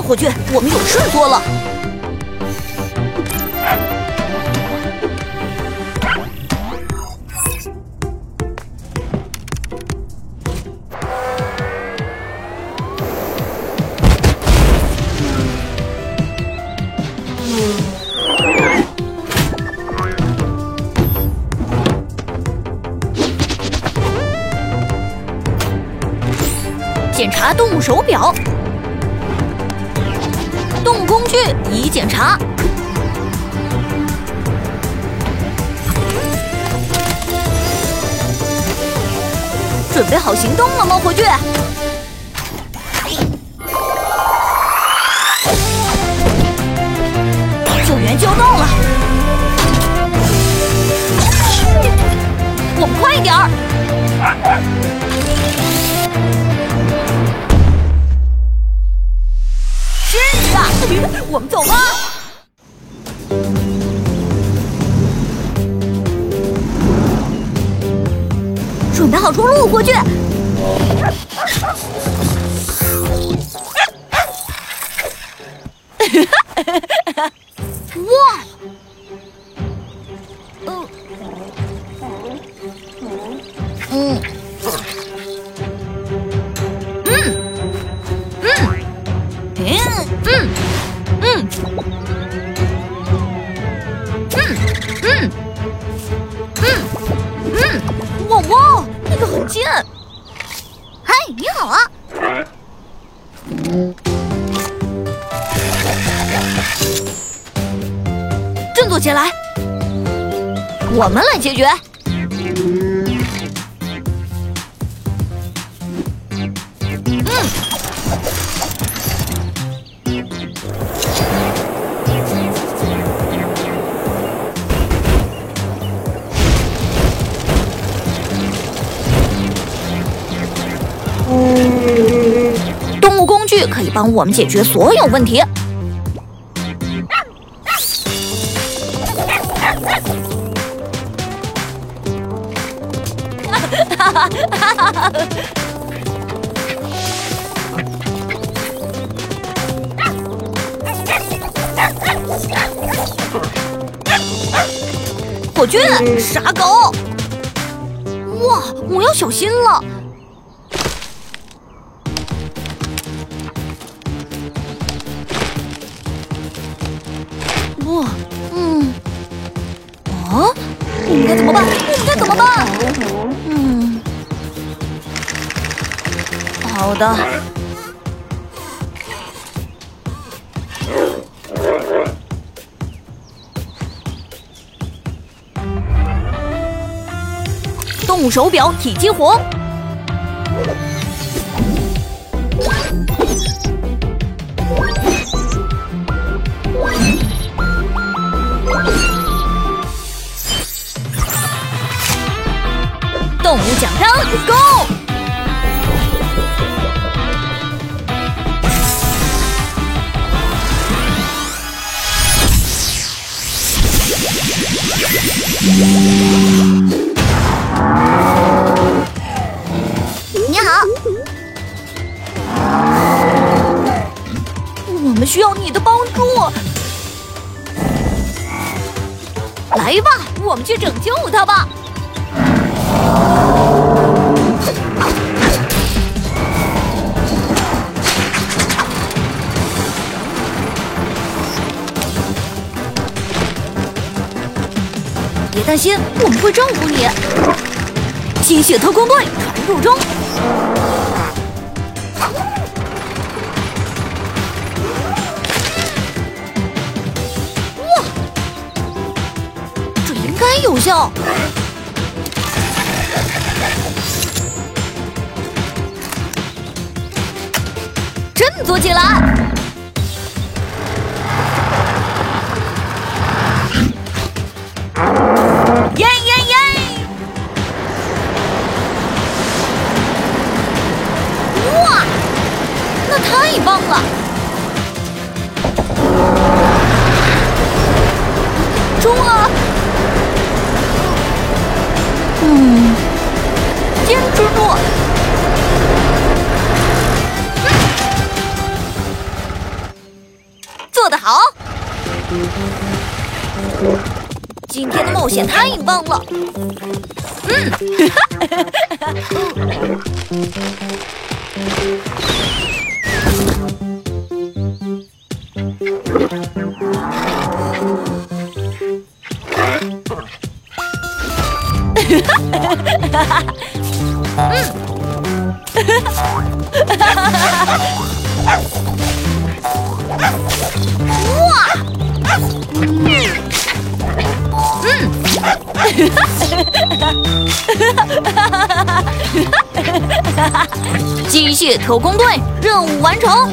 火炬，我们有事做了。检查动物手表，动工具已检查。准备好行动了吗，火炬？我们走吧，准备好出路，火炬。哇！嗯嗯。振作起来，我们来解决。可以帮我们解决所有问题。火炬，傻狗！哇，我要小心了。嗯，啊，我们该怎么办？我们该怎么办？嗯，好的。动物手表体激活。动物奖章，Go！你好，我们需要你的帮助。来吧，我们去拯救他吧。别担心，我们会照顾你。吸血特工队传入中。哇，这应该有效。振作起来！太棒了！中了！嗯，坚持住！做得好！今天的冒险太棒了。嗯，哈哈哈哈哈！嗯，哈哈哈哈哈！哇！嗯，嗯，哈哈哈哈哈！哈哈哈哈哈！哈哈哈哈哈机械特工队任务完成。